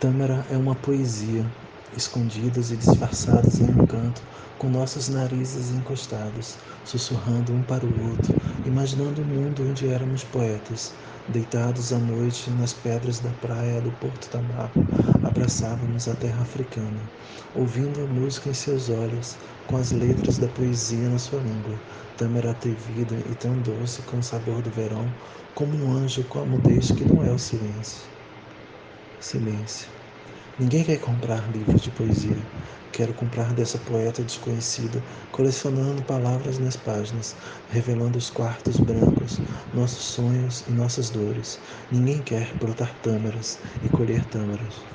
Tâmara é uma poesia, escondidas e disfarçadas em um canto, com nossos narizes encostados, sussurrando um para o outro, imaginando o um mundo onde éramos poetas, deitados à noite nas pedras da praia do Porto Tabaco, abraçávamos a terra africana, ouvindo a música em seus olhos, com as letras da poesia na sua língua, tâmara atrevida e tão doce com o sabor do verão, como um anjo com a mudez que não é o silêncio. Silêncio. Ninguém quer comprar livros de poesia. Quero comprar dessa poeta desconhecida, colecionando palavras nas páginas, revelando os quartos brancos, nossos sonhos e nossas dores. Ninguém quer brotar tâmaras e colher tâmaras.